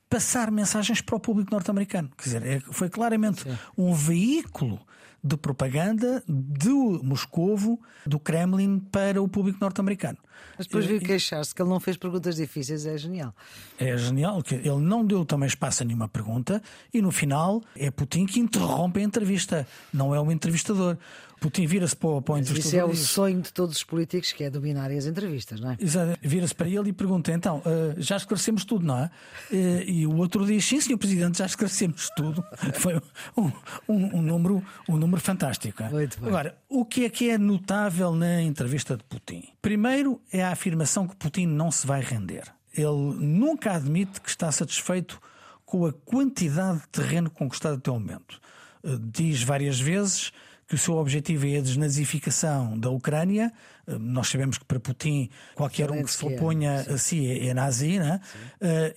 passar mensagens para o público norte-americano. Quer dizer, é- foi claramente um veículo de propaganda do Moscovo, do Kremlin, para o público norte-americano. Mas depois veio queixar-se que ele não fez perguntas difíceis, é genial. É genial que ele não deu também espaço a nenhuma pergunta e no final é Putin que interrompe a entrevista, não é o entrevistador. Putin vira-se para, o- para o Isso é entrevistador o sonho de todos os políticos, que é dominarem as entrevistas, não é? Exato. Vira-se para ele e pergunta: então, eh, já esclarecemos tudo, não é? Eh, e o outro diz: sim, senhor Presidente, já esclarecemos tudo. Foi um, um- um número, um número fantástico. é? Muito bem. Agora, o que é que é notável na entrevista de Putin? Primeiro é a afirmação que Putin não se vai render. Ele nunca admite que está satisfeito com a quantidade de terreno conquistado até o momento. Eh, Diz várias vezes que o seu objetivo é a desnazificação da Ucrânia. Eh, Nós sabemos que para Putin qualquer um que se é, oponha a si é, é nazi, né?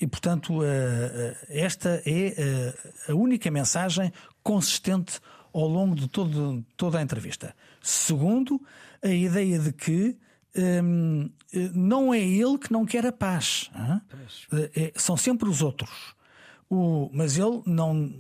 E portanto eh, esta é a única mensagem consistente ao longo de todo, toda a entrevista. Segundo, a ideia de que hum, não é ele que não quer a paz. é- são sempre os outros. O- mas ele não,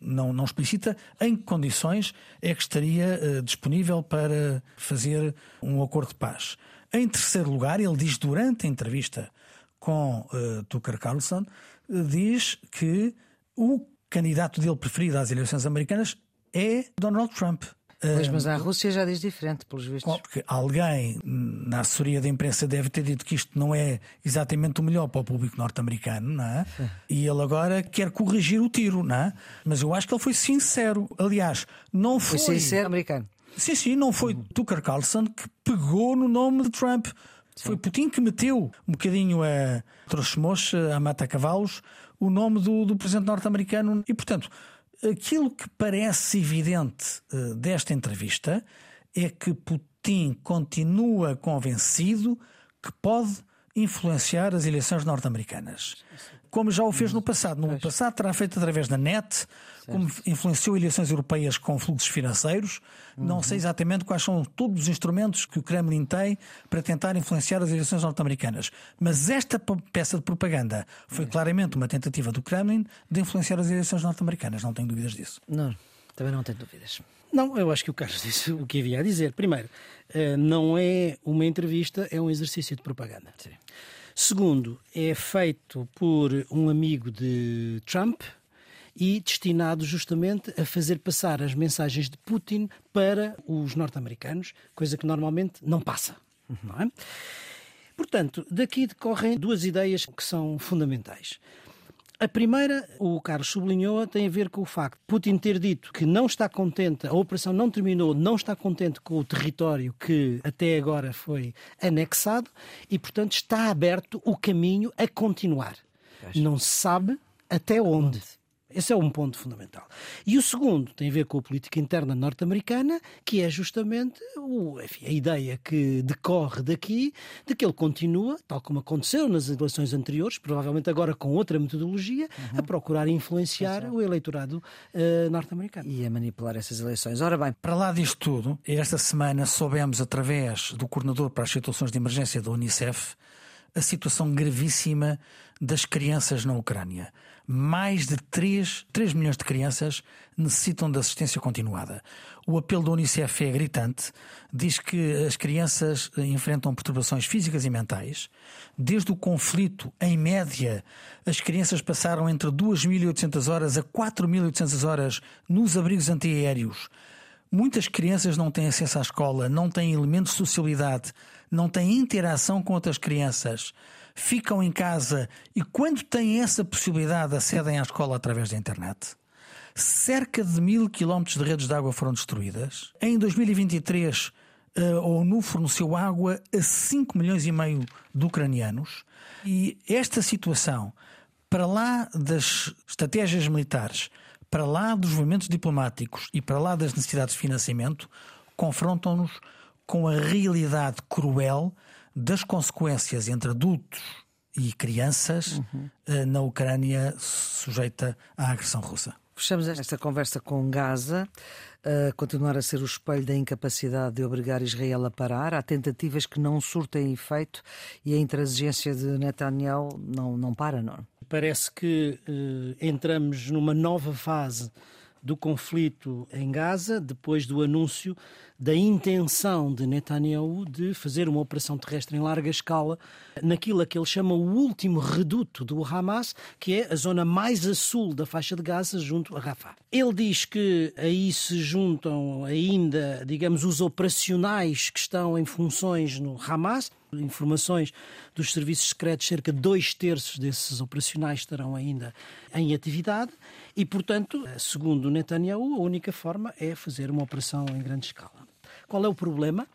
não, não explicita em que condições é que estaria eh, disponível para fazer um acordo de paz. Em terceiro lugar, ele diz durante a entrevista com eh, Tucker Carlson, eh, diz que o candidato dele preferido às eleições americanas é Donald Trump. Pois, mas a Rússia já diz diferente, pelos vistos. porque alguém na assessoria da imprensa deve ter dito que isto não é exatamente o melhor para o público norte-americano, não é? E ele agora quer corrigir o tiro, não é? Mas eu acho que ele foi sincero. Aliás, não Foi foi. sincero americano. Sim, sim, não foi Tucker Carlson que pegou no nome de Trump. Foi Putin que meteu um bocadinho a trouxe a mata-cavalos, o nome do, do presidente norte-americano. E, portanto, aquilo que parece evidente eh, desta entrevista é que Putin continua convencido que pode influenciar as eleições norte-americanas. Como já o fez no passado. No passado terá feito através da net, como influenciou eleições europeias com fluxos financeiros. Não sei exatamente quais são todos os instrumentos que o Kremlin tem para tentar influenciar as eleições norte-americanas. Mas esta peça de propaganda foi claramente uma tentativa do Kremlin de influenciar as eleições norte-americanas. Não tenho dúvidas disso. Não, também não tenho dúvidas. Não, eu acho que o Carlos disse o que havia a dizer. Primeiro, eh, não é uma entrevista, é um exercício de propaganda. Segundo, é feito por um amigo de Trump e destinado justamente a fazer passar as mensagens de Putin para os norte-americanos, coisa que normalmente não passa. Não é? Portanto, daqui decorrem duas ideias que são fundamentais. A primeira, o Carlos sublinhou, tem a ver com o facto de Putin ter dito que não está contente, a operação não terminou, não está contente com o território que até agora foi anexado e, portanto, está aberto o caminho a continuar. Não se sabe até onde. Esse é um ponto fundamental. E o segundo tem a ver com a política interna norte-americana, que é justamente o, enfim, a ideia que decorre daqui de que ele continua, tal como aconteceu nas eleições anteriores, provavelmente agora com outra metodologia, a procurar influenciar o eleitorado eh, norte-americano. E a manipular essas eleições. Ora bem, Para lá disto tudo, esta semana soubemos, através do coordenador para as situações de emergência da Unicef, a situação gravíssima das crianças na Ucrânia. Mais de 3, 3 milhões de crianças necessitam de assistência continuada. O apelo da Unicef é gritante, diz que as crianças enfrentam perturbações físicas e mentais. Desde o conflito, em média, as crianças passaram entre 2.800 horas a 4.800 horas nos abrigos antiaéreos. Muitas crianças não têm acesso à escola, não têm elementos de socialidade, não têm interação com outras crianças, ficam em casa e, quando têm essa possibilidade, acedem à escola através da internet. cerca de mil quilómetros de redes de água foram destruídas. Em 2023, a ONU forneceu água a 5 milhões e meio de ucranianos. E esta situação, para lá das estratégias militares, para lá dos movimentos diplomáticos e para lá das necessidades de financiamento, confrontam-nos com a realidade cruel das consequências entre adultos e crianças uhum. na Ucrânia sujeita à agressão russa. Fechamos esta conversa com Gaza, a continuar a ser o espelho da incapacidade de obrigar Israel a parar. Há tentativas que não surtem efeito e a intransigência de Netanyahu não, não para, não? Parece que eh, entramos numa nova fase do conflito em Gaza, depois do anúncio da intenção de Netanyahu de fazer uma operação terrestre em larga escala naquilo que ele chama o último reduto do Hamas, que é a zona mais a sul da faixa de Gaza, junto a Rafah. Ele diz que aí se juntam ainda, digamos, os operacionais que estão em funções no Hamas, informações dos serviços secretos, cerca de dois terços desses operacionais estarão ainda em atividade e, portanto, segundo Netanyahu, a única forma é fazer uma operação em grande escala. Qual é o problema?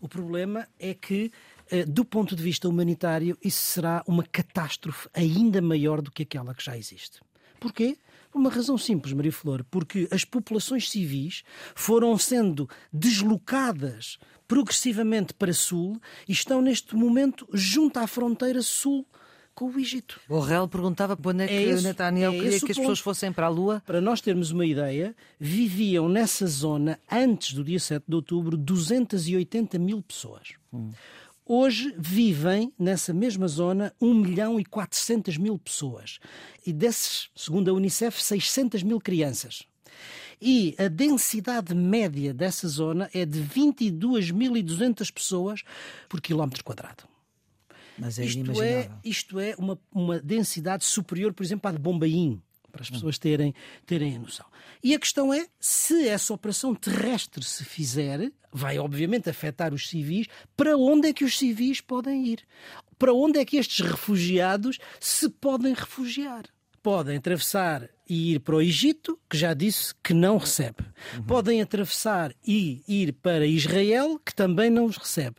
O problema é que, eh, do ponto de vista humanitário, isso será uma catástrofe ainda maior do que aquela que já existe. Porquê? Por uma razão simples, Maria Flor, porque as populações civis foram sendo deslocadas progressivamente para sul e estão neste momento junto à fronteira sul com o Egito. O Borrell perguntava quando é que é Netanyahu é queria que as pessoas fossem para a Lua. Para nós termos uma ideia, viviam nessa zona, antes do dia 7 de outubro, 280 mil pessoas. Hum. Hoje vivem nessa mesma zona 1 milhão e 400 mil pessoas. E desses, segundo a Unicef, 600 mil crianças. E a densidade média dessa zona é de 22.200 pessoas por quilómetro quadrado. Mas é isto é, isto é uma, uma densidade superior, por exemplo, à de Bombaim, para as hum. pessoas terem, terem a noção. E a questão é, se essa operação terrestre se fizer, vai obviamente afetar os civis, para onde é que os civis podem ir? Para onde é que estes refugiados se podem refugiar? Podem atravessar e ir para o Egito, que já disse que não recebe. Uhum. Podem atravessar e ir para Israel, que também não os recebe.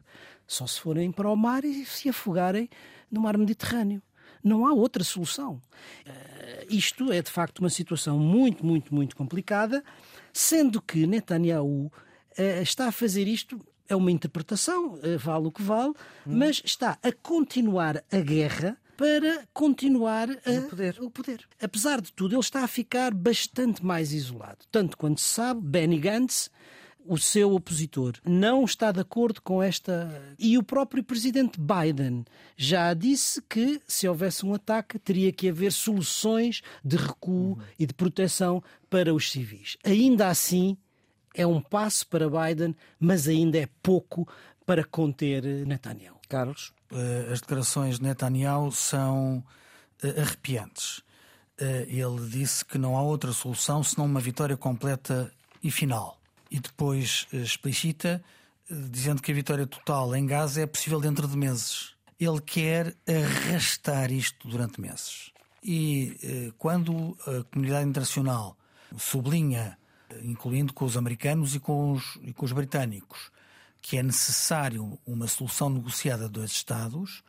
Só se forem para o mar e se afogarem no mar Mediterrâneo. Não há outra solução. Uh, isto é de facto uma situação muito, muito, muito complicada, sendo que Netanyahu uh, está a fazer isto. É uma interpretação, uh, vale o que vale, hum. mas está a continuar a guerra para continuar a, o, poder. o poder. Apesar de tudo, ele está a ficar bastante mais isolado. Tanto quanto se sabe, Benny Gantz o seu opositor não está de acordo com esta. E o próprio presidente Biden já disse que, se houvesse um ataque, teria que haver soluções de recuo e de proteção para os civis. Ainda assim, é um passo para Biden, mas ainda é pouco para conter Netanyahu. Carlos? Eh, as declarações de Netanyahu são eh, arrepiantes. Eh, ele disse que não há outra solução senão uma vitória completa e final e depois eh, explicita, eh, dizendo que a vitória total em Gaza é possível dentro de meses. Ele quer arrastar isto durante meses. E eh, quando a comunidade internacional sublinha, incluindo com os americanos e com os, e com os britânicos, que é necessário uma solução negociada de dois Estados,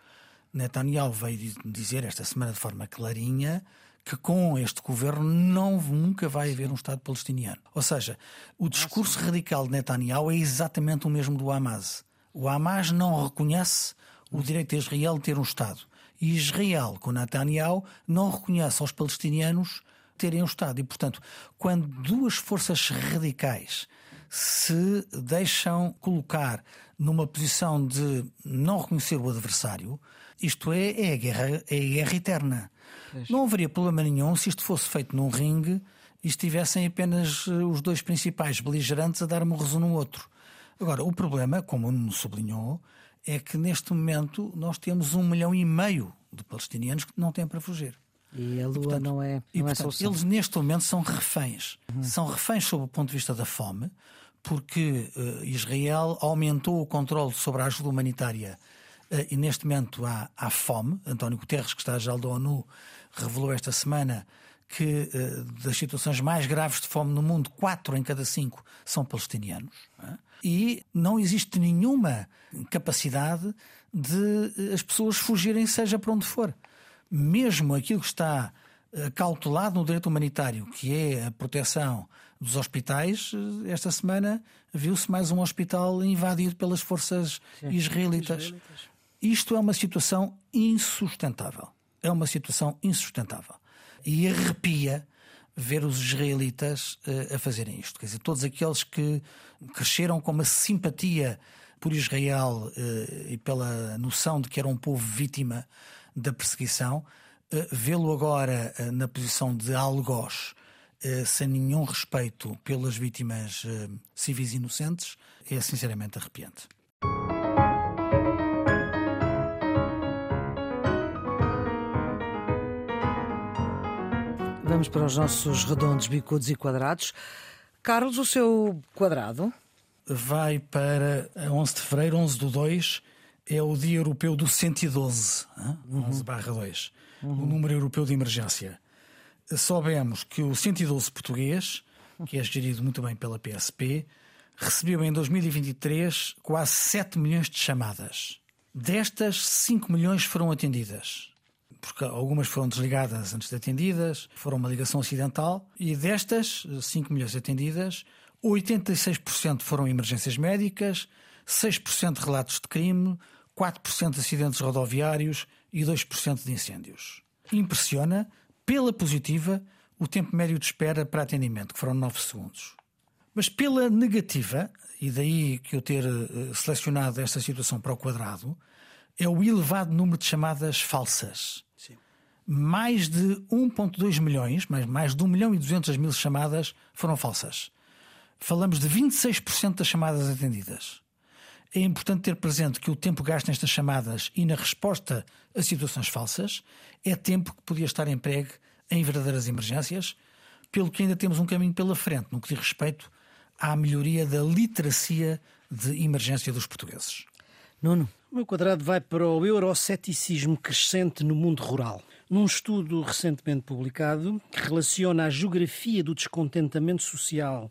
Netanyahu veio dizer esta semana de forma clarinha que com este governo não, nunca vai haver um Estado palestiniano. Ou seja, o discurso radical de Netanyahu é exatamente o mesmo do Hamas. O Hamas não reconhece o direito de Israel de ter um Estado. E Israel, com Netanyahu, não reconhece aos palestinianos terem um Estado. E, portanto, quando duas forças radicais se deixam colocar numa posição de não reconhecer o adversário, isto é, é a guerra, é a guerra eterna. Não haveria problema nenhum se isto fosse feito num ringue e estivessem apenas eh, os dois principais beligerantes a dar um resumo no outro. Agora, o problema, como o sublinhou, é que neste momento nós temos um milhão e meio de palestinianos que não têm para fugir. E a Lua e, portanto, não é, não e, é portanto, Eles neste momento são reféns. Uhum. São reféns sob o ponto de vista da fome, porque uh, Israel aumentou o controle sobre a ajuda humanitária e neste momento há, há fome. António Guterres, que está já da ONU, revelou esta semana que das situações mais graves de fome no mundo, quatro em cada cinco são palestinianos. É? E não existe nenhuma capacidade de as pessoas fugirem, seja para onde for. Mesmo aquilo que está cautelado no direito humanitário, que é a proteção dos hospitais, esta semana viu-se mais um hospital invadido pelas forças Sim, israelitas. israelitas. Isto é uma situação insustentável. É uma situação insustentável. E arrepia ver os israelitas uh, a fazerem isto. Quer dizer, todos aqueles que cresceram com uma simpatia por Israel uh, e pela noção de que era um povo vítima da perseguição, uh, vê-lo agora na posição de algoz sem nenhum respeito pelas vítimas civis inocentes, é sinceramente arrepiante. Vamos para os nossos redondos, bicudos e quadrados. Carlos, o seu quadrado? Vai para 11 de fevereiro, 11 do 2, é o Dia Europeu do 112, uhum. 11 barra 2, uhum. o número europeu de emergência soubemos que o 112 português, que é gerido muito bem pela PSP, recebeu em 2023 quase 7 milhões de chamadas. Destas, 5 milhões foram atendidas. Porque algumas foram desligadas antes de atendidas, foram uma ligação acidental, e destas 5 milhões atendidas, 86% foram emergências médicas, 6% relatos de crime, 4% de acidentes rodoviários e 2% de incêndios. Impressiona pela positiva, o tempo médio de espera para atendimento, que foram 9 segundos. Mas pela negativa, e daí que eu ter eh, selecionado esta situação para o quadrado, é o elevado número de chamadas falsas. Mais de 1,2 milhões, mais, mais de 1 milhão e 200 mil chamadas foram falsas. Falamos de 26% das chamadas atendidas. É importante ter presente que o tempo gasto nestas chamadas e na resposta a situações falsas é tempo que podia estar empregue em verdadeiras emergências, pelo que ainda temos um caminho pela frente no que diz respeito à melhoria da literacia de emergência dos portugueses. Nuno. O meu quadrado vai para o euroceticismo crescente no mundo rural. Num estudo recentemente publicado que relaciona a geografia do descontentamento social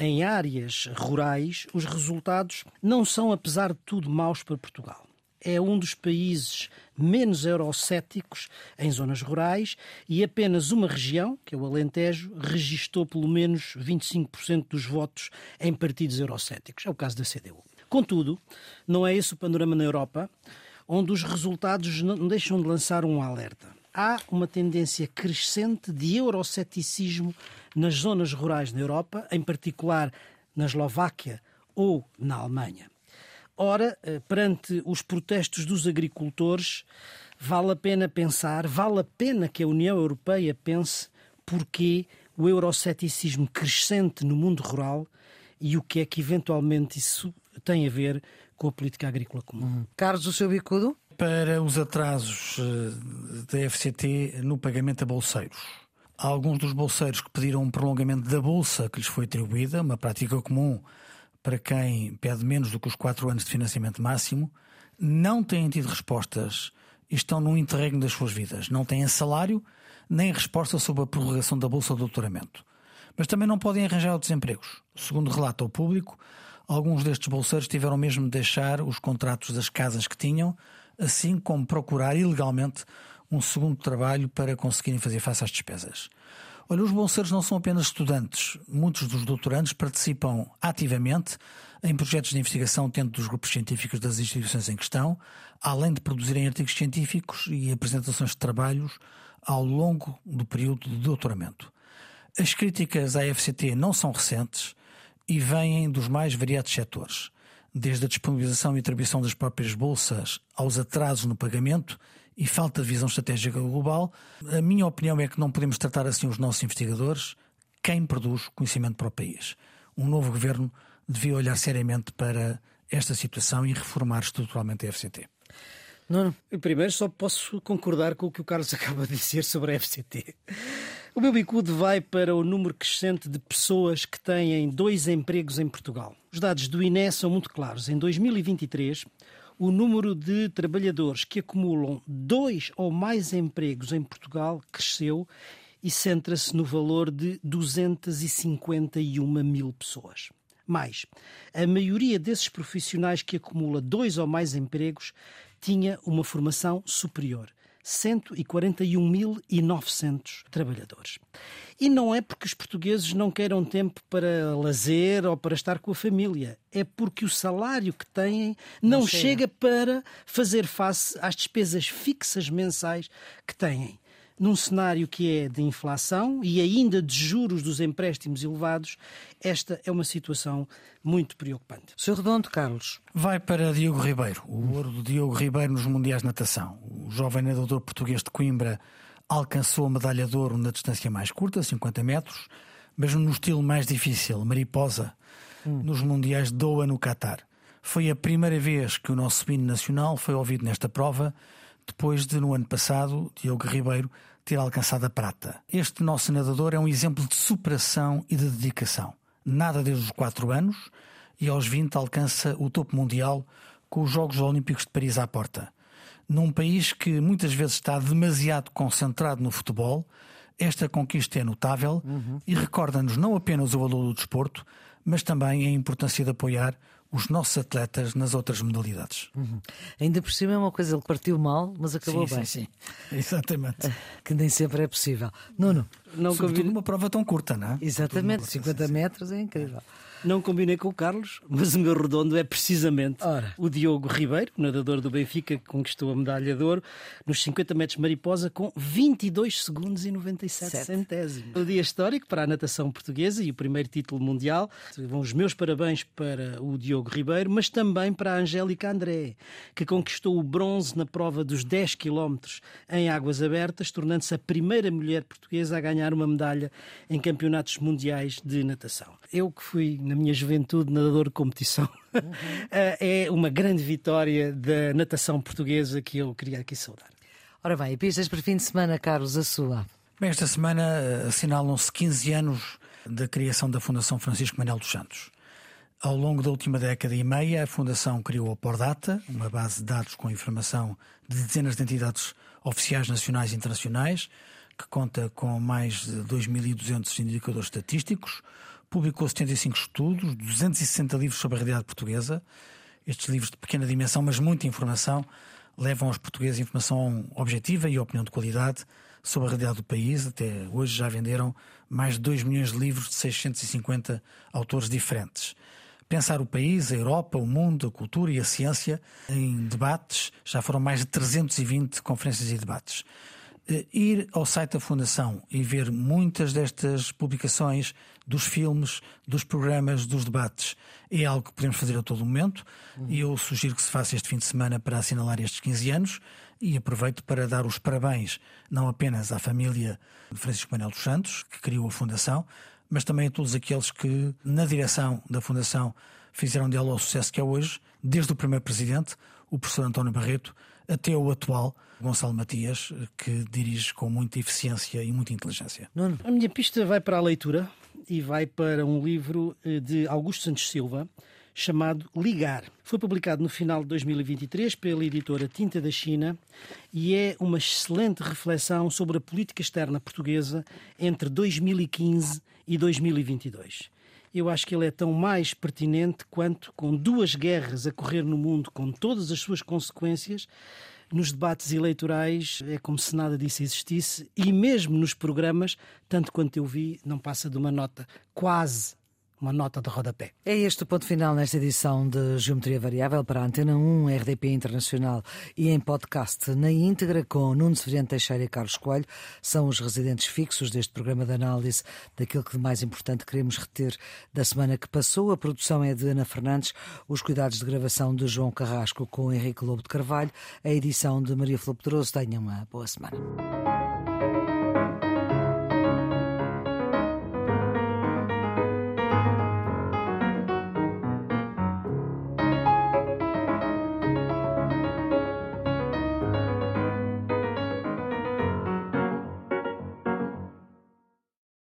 em áreas rurais, os resultados não são, apesar de tudo, maus para Portugal. É um dos países menos eurocéticos em zonas rurais e apenas uma região, que é o Alentejo, registou pelo menos 25% dos votos em partidos eurocéticos. É o caso da CDU. Contudo, não é esse o panorama na Europa, onde os resultados não deixam de lançar um alerta. Há uma tendência crescente de euroceticismo nas zonas rurais na Europa, em particular na Eslováquia ou na Alemanha. Ora, eh, perante os protestos dos agricultores, vale a pena pensar, vale a pena que a União Europeia pense porquê o euroceticismo crescente no mundo rural e o que é que eventualmente isso tem a ver com a política agrícola comum. Uhum. Carlos, o seu bicudo? Para os atrasos eh, da FCT no pagamento a bolseiros. Há alguns dos bolseiros que pediram um prolongamento da bolsa que lhes foi atribuída, uma prática comum para quem pede menos do que os quatro anos de financiamento máximo, não têm tido respostas e estão num interregno das suas vidas. Não têm salário, nem resposta sobre a prorrogação da bolsa de doutoramento. Mas também não podem arranjar outros empregos. Segundo relata ao público, alguns destes bolseiros tiveram mesmo de deixar os contratos das casas que tinham, assim como procurar ilegalmente um segundo trabalho para conseguirem fazer face às despesas. Olha, os bolseiros não são apenas estudantes. Muitos dos doutorandos participam ativamente em projetos de investigação dentro dos grupos científicos das instituições em questão, além de produzirem artigos científicos e apresentações de trabalhos ao longo do período de doutoramento. As críticas à FCT não são recentes e vêm dos mais variados setores, desde a disponibilização e atribuição das próprias bolsas aos atrasos no pagamento e falta de visão estratégica global. A minha opinião é que não podemos tratar assim os nossos investigadores, quem produz conhecimento para o país. Um novo governo devia olhar seriamente para esta situação e reformar estruturalmente a FCT. Não, primeiro só posso concordar com o que o Carlos acaba de dizer sobre a FCT. O meu bicudo vai para o número crescente de pessoas que têm dois empregos em Portugal. Os dados do INE são muito claros. Em 2023, o número de trabalhadores que acumulam dois ou mais empregos em Portugal cresceu e centra-se no valor de 251 mil pessoas. Mais, a maioria desses profissionais que acumula dois ou mais empregos tinha uma formação superior. 141.900 trabalhadores. E não é porque os portugueses não queiram tempo para lazer ou para estar com a família, é porque o salário que têm não, não chega. chega para fazer face às despesas fixas mensais que têm num cenário que é de inflação e ainda de juros dos empréstimos elevados, esta é uma situação muito preocupante. Sr. Redondo, Carlos. Vai para Diogo Ribeiro, o ouro do Diogo Ribeiro nos Mundiais de Natação. O jovem nadador português de Coimbra alcançou a medalha de ouro na distância mais curta, 50 metros, mas no estilo mais difícil, mariposa, hum. nos Mundiais de Doha, no Catar. Foi a primeira vez que o nosso hino nacional foi ouvido nesta prova depois de, no ano passado, Diogo Ribeiro ter alcançado a prata. Este nosso nadador é um exemplo de superação e de dedicação. Nada desde os 4 anos e aos 20 alcança o topo mundial com os Jogos Olímpicos de Paris à porta. Num país que muitas vezes está demasiado concentrado no futebol, esta conquista é notável uhum. e recorda-nos não apenas o valor do desporto, mas também a importância de apoiar os nossos atletas nas outras modalidades. Uhum. Ainda por cima é uma coisa, ele partiu mal, mas acabou sim, bem. Sim, sim, exatamente. Que nem sempre é possível. Nuno. Não Sobretudo uma prova tão curta, não é? Exatamente, 50 metros é incrível. Não combinei com o Carlos, mas o meu redondo é precisamente Ora. o Diogo Ribeiro, nadador do Benfica, que conquistou a medalha de ouro nos 50 metros mariposa com 22 segundos e 97 Sete. centésimos. O dia histórico para a natação portuguesa e o primeiro título mundial. Vão os meus parabéns para o Diogo Ribeiro, mas também para a Angélica André, que conquistou o bronze na prova dos 10 quilómetros em águas abertas, tornando-se a primeira mulher portuguesa a ganhar uma medalha em campeonatos mundiais de natação. Eu que fui na minha juventude, nadador de competição. Uhum. é uma grande vitória da natação portuguesa que eu queria aqui saudar. Ora bem, e pistas para fim de semana, Carlos, a sua? Bem, esta semana eh, assinalam-se 15 anos da criação da Fundação Francisco Manuel dos Santos. Ao longo da última década e meia, a Fundação criou a Pordata, uma base de dados com informação de dezenas de entidades oficiais nacionais e internacionais, que conta com mais de 2.200 indicadores estatísticos, publicou 75 estudos, 260 livros sobre a realidade portuguesa. Estes livros de pequena dimensão, mas muita informação, levam aos portugueses informação objetiva e opinião de qualidade sobre a realidade do país. Até hoje já venderam mais de 2 milhões de livros de 650 autores diferentes. Pensar o país, a Europa, o mundo, a cultura e a ciência em debates, já foram mais de 320 conferências e debates. Eh, ir ao site da Fundação e ver muitas destas publicações dos filmes, dos programas, dos debates é algo que podemos fazer a todo momento uhum. e eu sugiro que se faça este fim de semana para assinalar estes 15 anos e aproveito para dar os parabéns não apenas à família de Francisco Manuel dos Santos, que criou a Fundação, mas também a todos aqueles que, na direção da Fundação, fizeram dela o sucesso que é hoje, desde o primeiro presidente, o professor António Barreto, até o atual Gonçalo Matias, que dirige com muita eficiência e muita inteligência. A minha pista vai para a leitura e vai para um livro eh, de Augusto Santos Silva chamado Ligar. Foi publicado no final de 2023 pela editora Tinta da China e é uma excelente reflexão sobre a política externa portuguesa entre 2015 e 2022 eu acho que ele é tão mais pertinente quanto, com duas guerras a correr no mundo, com todas as suas consequências, nos debates eleitorais é como se nada disso existisse e mesmo nos programas, tanto quanto eu vi, não passa de uma nota. Quase uma nota de rodapé. É este o ponto final nesta edição de Geometria Variável para a Antena 1, RDP Internacional e em podcast na íntegra com Nuno Severiano Teixeira e Carlos Coelho. São os residentes fixos deste programa de análise daquilo que de mais importante queremos reter da semana que passou. A produção é de Ana Fernandes, os cuidados de gravação de João Carrasco com Henrique Lobo de Carvalho, a edição de Maria Flor Pedroso. Tenham uma boa semana.